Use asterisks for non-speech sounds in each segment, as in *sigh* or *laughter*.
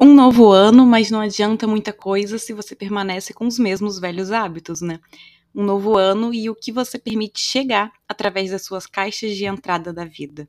Um novo ano, mas não adianta muita coisa se você permanece com os mesmos velhos hábitos, né? Um novo ano e o que você permite chegar através das suas caixas de entrada da vida.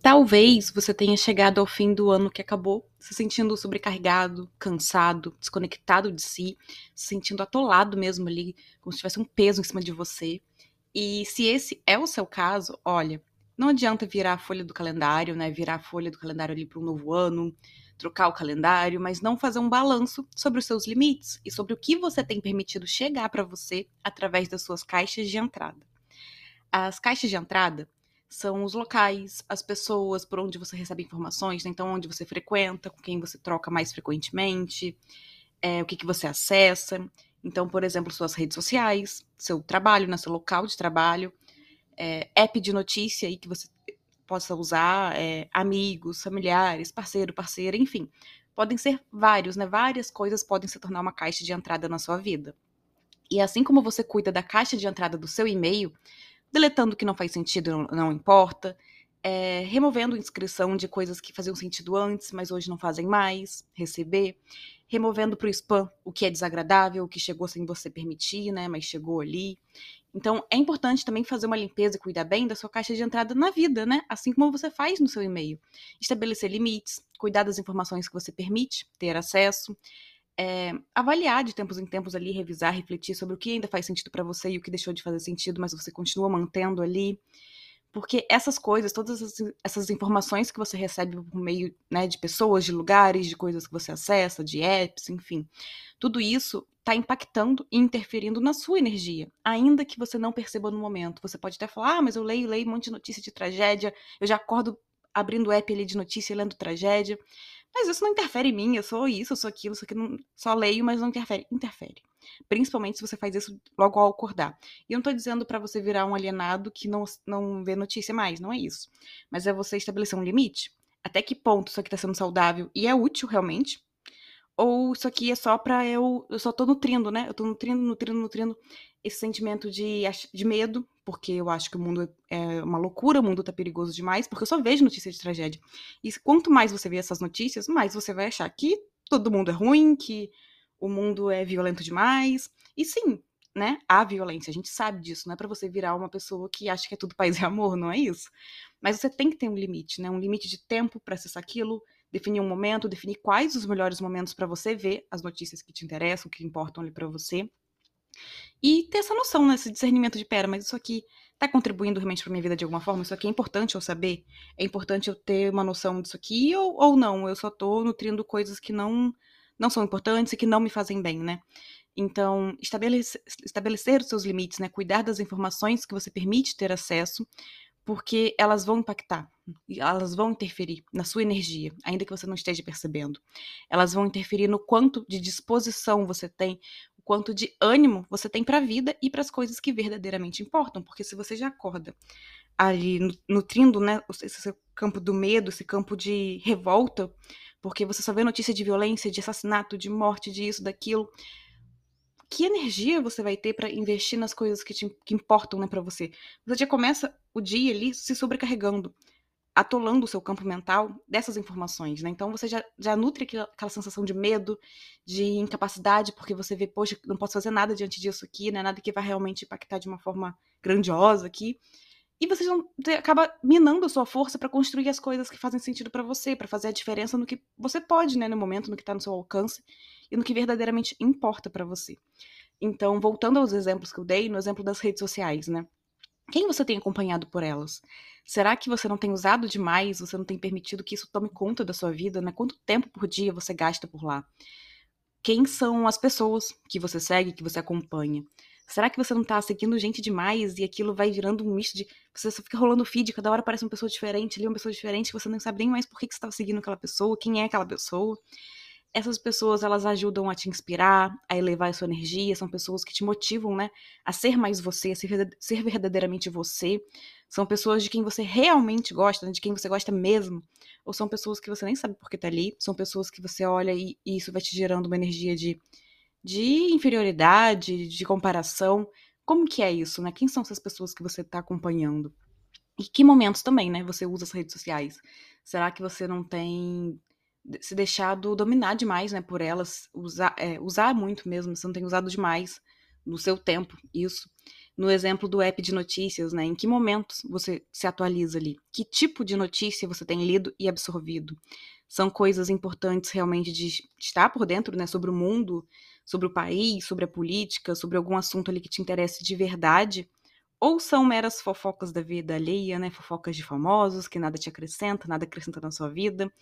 Talvez você tenha chegado ao fim do ano que acabou se sentindo sobrecarregado, cansado, desconectado de si, se sentindo atolado mesmo ali, como se tivesse um peso em cima de você. E se esse é o seu caso, olha, não adianta virar a folha do calendário, né? Virar a folha do calendário ali para um novo ano, trocar o calendário, mas não fazer um balanço sobre os seus limites e sobre o que você tem permitido chegar para você através das suas caixas de entrada. As caixas de entrada são os locais, as pessoas por onde você recebe informações, né? então onde você frequenta, com quem você troca mais frequentemente, é, o que, que você acessa. Então, por exemplo, suas redes sociais, seu trabalho, né, seu local de trabalho, é, app de notícia aí que você possa usar, é, amigos, familiares, parceiro, parceira, enfim. Podem ser vários, né? Várias coisas podem se tornar uma caixa de entrada na sua vida. E assim como você cuida da caixa de entrada do seu e-mail, deletando o que não faz sentido, não, não importa, é, removendo inscrição de coisas que faziam sentido antes, mas hoje não fazem mais, receber, removendo para o spam o que é desagradável, o que chegou sem você permitir, né, mas chegou ali. Então, é importante também fazer uma limpeza e cuidar bem da sua caixa de entrada na vida, né? Assim como você faz no seu e-mail. Estabelecer limites, cuidar das informações que você permite ter acesso, é, avaliar de tempos em tempos ali, revisar, refletir sobre o que ainda faz sentido para você e o que deixou de fazer sentido, mas você continua mantendo ali. Porque essas coisas, todas essas informações que você recebe por meio né, de pessoas, de lugares, de coisas que você acessa, de apps, enfim, tudo isso está impactando e interferindo na sua energia, ainda que você não perceba no momento. Você pode até falar, ah, mas eu leio, leio um monte de notícia de tragédia, eu já acordo abrindo o app ali de notícia e lendo tragédia. Mas isso não interfere em mim, eu sou isso, eu sou aquilo, isso aqui não, só leio, mas não interfere. Interfere. Principalmente se você faz isso logo ao acordar. E eu não tô dizendo para você virar um alienado que não, não vê notícia mais, não é isso. Mas é você estabelecer um limite. Até que ponto isso aqui tá sendo saudável e é útil realmente, ou isso aqui é só pra eu. Eu só tô nutrindo, né? Eu tô nutrindo, nutrindo, nutrindo esse sentimento de, de medo, porque eu acho que o mundo é uma loucura, o mundo tá perigoso demais, porque eu só vejo notícias de tragédia. E quanto mais você vê essas notícias, mais você vai achar que todo mundo é ruim, que o mundo é violento demais. E sim, né? Há violência, a gente sabe disso, não é para você virar uma pessoa que acha que é tudo paz e amor, não é isso. Mas você tem que ter um limite, né? Um limite de tempo para acessar aquilo, definir um momento, definir quais os melhores momentos para você ver as notícias que te interessam, que importam ali para você. E ter essa noção, né, esse discernimento de, pera, mas isso aqui tá contribuindo realmente para minha vida de alguma forma? Isso aqui é importante eu saber? É importante eu ter uma noção disso aqui ou, ou não? Eu só tô nutrindo coisas que não não são importantes e que não me fazem bem, né? Então, estabelecer, estabelecer os seus limites, né? Cuidar das informações que você permite ter acesso, porque elas vão impactar, elas vão interferir na sua energia, ainda que você não esteja percebendo. Elas vão interferir no quanto de disposição você tem, o quanto de ânimo você tem para a vida e para as coisas que verdadeiramente importam, porque se você já acorda ali nutrindo, né, esse campo do medo, esse campo de revolta, porque você só vê notícia de violência, de assassinato, de morte, de isso, daquilo, que energia você vai ter para investir nas coisas que, te, que importam né, para você? Você já começa o dia ali se sobrecarregando, atolando o seu campo mental dessas informações, né? Então você já, já nutre aquela, aquela sensação de medo, de incapacidade, porque você vê, poxa, não posso fazer nada diante disso aqui, né? Nada que vai realmente impactar de uma forma grandiosa aqui. E você já acaba minando a sua força para construir as coisas que fazem sentido para você, para fazer a diferença no que você pode, né, no momento, no que está no seu alcance e no que verdadeiramente importa para você. Então, voltando aos exemplos que eu dei, no exemplo das redes sociais, né? Quem você tem acompanhado por elas? Será que você não tem usado demais? Você não tem permitido que isso tome conta da sua vida? Né? Quanto tempo por dia você gasta por lá? Quem são as pessoas que você segue, que você acompanha? Será que você não tá seguindo gente demais e aquilo vai virando um misto de. Você só fica rolando feed, cada hora aparece uma pessoa diferente, ali uma pessoa diferente, você não sabe nem mais por que, que você estava seguindo aquela pessoa, quem é aquela pessoa. essas pessoas elas ajudam a te inspirar, a elevar a sua energia, são pessoas que te motivam, né, a ser mais você, a ser, ser verdadeiramente você. São pessoas de quem você realmente gosta, né, de quem você gosta mesmo, ou são pessoas que você nem sabe por que tá ali, são pessoas que você olha e, e isso vai te gerando uma energia de, de inferioridade, de comparação. Como que é isso, né? Quem são essas pessoas que você está acompanhando? E que momentos também, né, você usa as redes sociais? Será que você não tem se deixado dominar demais, né, por elas, usar, é, usar muito mesmo, você não tem usado demais no seu tempo isso. No exemplo do app de notícias, né, em que momentos você se atualiza ali? Que tipo de notícia você tem lido e absorvido? São coisas importantes realmente de estar por dentro, né, sobre o mundo, sobre o país, sobre a política, sobre algum assunto ali que te interesse de verdade? Ou são meras fofocas da vida alheia, né, fofocas de famosos, que nada te acrescenta, nada acrescenta na sua vida?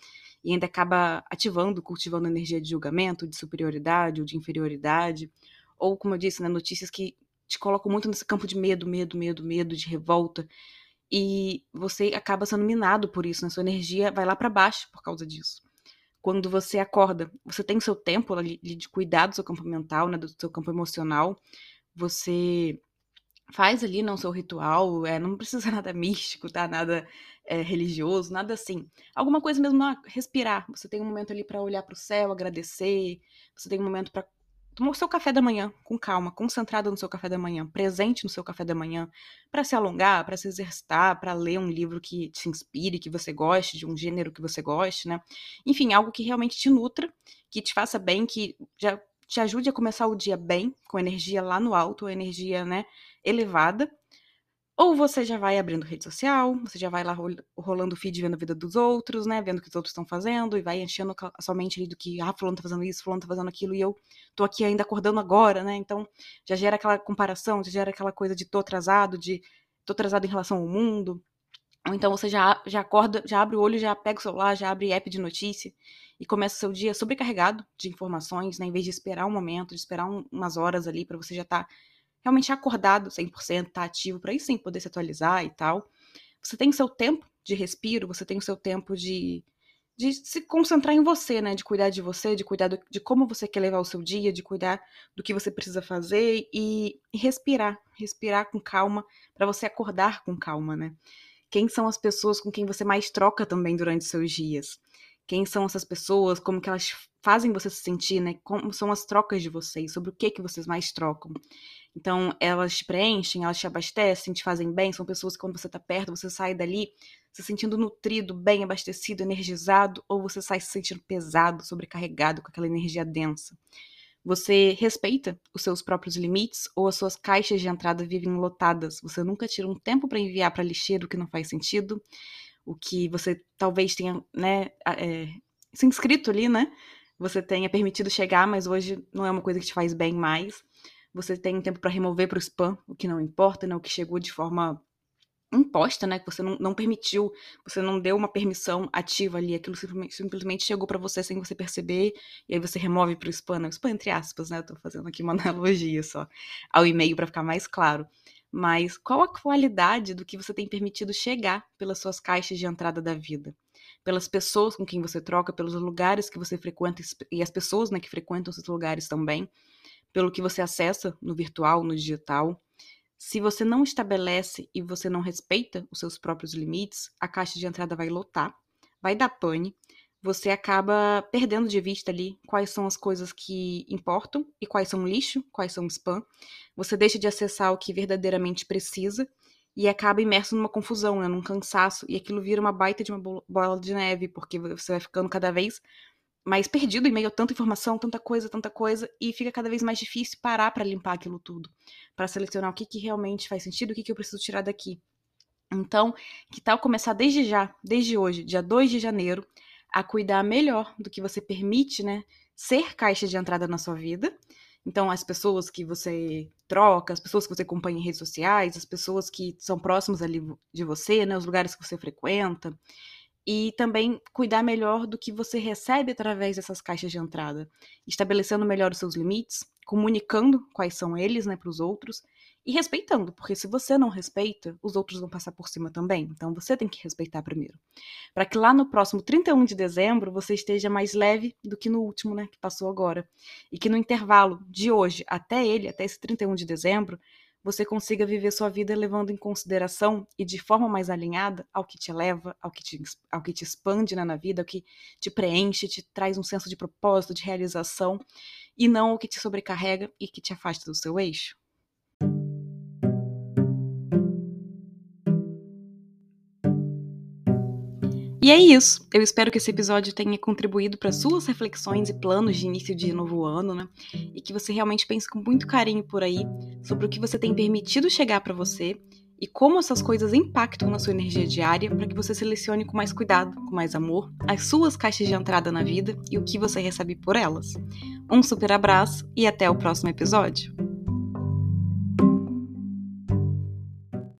e ainda acaba ativando, cultivando energia de julgamento, de superioridade ou de inferioridade, ou como eu disse, né, notícias que te colocam muito nesse campo de medo, medo, medo, medo, de revolta, e você acaba sendo minado por isso, né? Sua energia vai lá para baixo por causa disso. Quando você acorda, você tem seu tempo ali de cuidar do seu campo mental, né, do seu campo emocional. Você faz ali não seu ritual, é, não precisa nada *laughs* místico, tá? Nada é, religioso, nada assim. Alguma coisa mesmo, ah, respirar. Você tem um momento ali para olhar para o céu, agradecer. Você tem um momento para tomar seu café da manhã com calma, concentrado no seu café da manhã, presente no seu café da manhã, para se alongar, para se exercitar, para ler um livro que te inspire, que você goste, de um gênero que você goste, né? Enfim, algo que realmente te nutra, que te faça bem, que já te ajude a começar o dia bem, com energia lá no alto, energia, né, elevada. Ou você já vai abrindo rede social, você já vai lá rolando feed vendo a vida dos outros, né? Vendo o que os outros estão fazendo e vai enchendo a sua mente ali do que, ah, fulano tá fazendo isso, fulano tá fazendo aquilo e eu tô aqui ainda acordando agora, né? Então já gera aquela comparação, já gera aquela coisa de tô atrasado, de tô atrasado em relação ao mundo. Ou então você já, já acorda, já abre o olho, já pega o celular, já abre app de notícia e começa o seu dia sobrecarregado de informações, né? Em vez de esperar um momento, de esperar um, umas horas ali para você já estar tá realmente acordado 100%, tá ativo, para aí sim poder se atualizar e tal. Você tem o seu tempo de respiro, você tem o seu tempo de, de se concentrar em você, né? De cuidar de você, de cuidar do, de como você quer levar o seu dia, de cuidar do que você precisa fazer e, e respirar, respirar com calma, para você acordar com calma, né? Quem são as pessoas com quem você mais troca também durante seus dias? Quem são essas pessoas? Como que elas fazem você se sentir, né? Como são as trocas de vocês? Sobre o que que vocês mais trocam? Então, elas te preenchem, elas te abastecem, te fazem bem. São pessoas que, quando você está perto, você sai dali se sentindo nutrido, bem abastecido, energizado, ou você sai se sentindo pesado, sobrecarregado, com aquela energia densa. Você respeita os seus próprios limites ou as suas caixas de entrada vivem lotadas? Você nunca tira um tempo para enviar para lixeiro o que não faz sentido? O que você talvez tenha né, é, se inscrito ali, né? Você tenha permitido chegar, mas hoje não é uma coisa que te faz bem mais você tem tempo para remover para o spam o que não importa, né, o que chegou de forma imposta, né, que você não, não permitiu, você não deu uma permissão ativa ali, aquilo simplesmente, chegou para você sem você perceber, e aí você remove para o spam, né, spam entre aspas, né, eu fazendo aqui uma *laughs* analogia só, ao e-mail para ficar mais claro. Mas qual a qualidade do que você tem permitido chegar pelas suas caixas de entrada da vida? Pelas pessoas com quem você troca, pelos lugares que você frequenta e as pessoas né, que frequentam esses lugares também pelo que você acessa no virtual, no digital. Se você não estabelece e você não respeita os seus próprios limites, a caixa de entrada vai lotar, vai dar pane, você acaba perdendo de vista ali quais são as coisas que importam e quais são lixo, quais são spam. Você deixa de acessar o que verdadeiramente precisa e acaba imerso numa confusão, né, num cansaço, e aquilo vira uma baita de uma bola de neve, porque você vai ficando cada vez mais perdido em meio a tanta informação, tanta coisa, tanta coisa, e fica cada vez mais difícil parar para limpar aquilo tudo, para selecionar o que, que realmente faz sentido, o que, que eu preciso tirar daqui. Então, que tal começar desde já, desde hoje, dia 2 de janeiro, a cuidar melhor do que você permite, né, ser caixa de entrada na sua vida. Então, as pessoas que você troca, as pessoas que você acompanha em redes sociais, as pessoas que são próximas ali de você, né, os lugares que você frequenta, e também cuidar melhor do que você recebe através dessas caixas de entrada, estabelecendo melhor os seus limites, comunicando quais são eles, né, para os outros e respeitando, porque se você não respeita, os outros vão passar por cima também. Então você tem que respeitar primeiro. Para que lá no próximo 31 de dezembro você esteja mais leve do que no último, né, que passou agora. E que no intervalo de hoje até ele, até esse 31 de dezembro, você consiga viver sua vida levando em consideração e de forma mais alinhada ao que te eleva, ao que te, ao que te expande né, na vida, ao que te preenche, te traz um senso de propósito, de realização, e não o que te sobrecarrega e que te afasta do seu eixo. E é isso. Eu espero que esse episódio tenha contribuído para suas reflexões e planos de início de novo ano, né? E que você realmente pense com muito carinho por aí sobre o que você tem permitido chegar para você e como essas coisas impactam na sua energia diária para que você selecione com mais cuidado, com mais amor, as suas caixas de entrada na vida e o que você recebe por elas. Um super abraço e até o próximo episódio.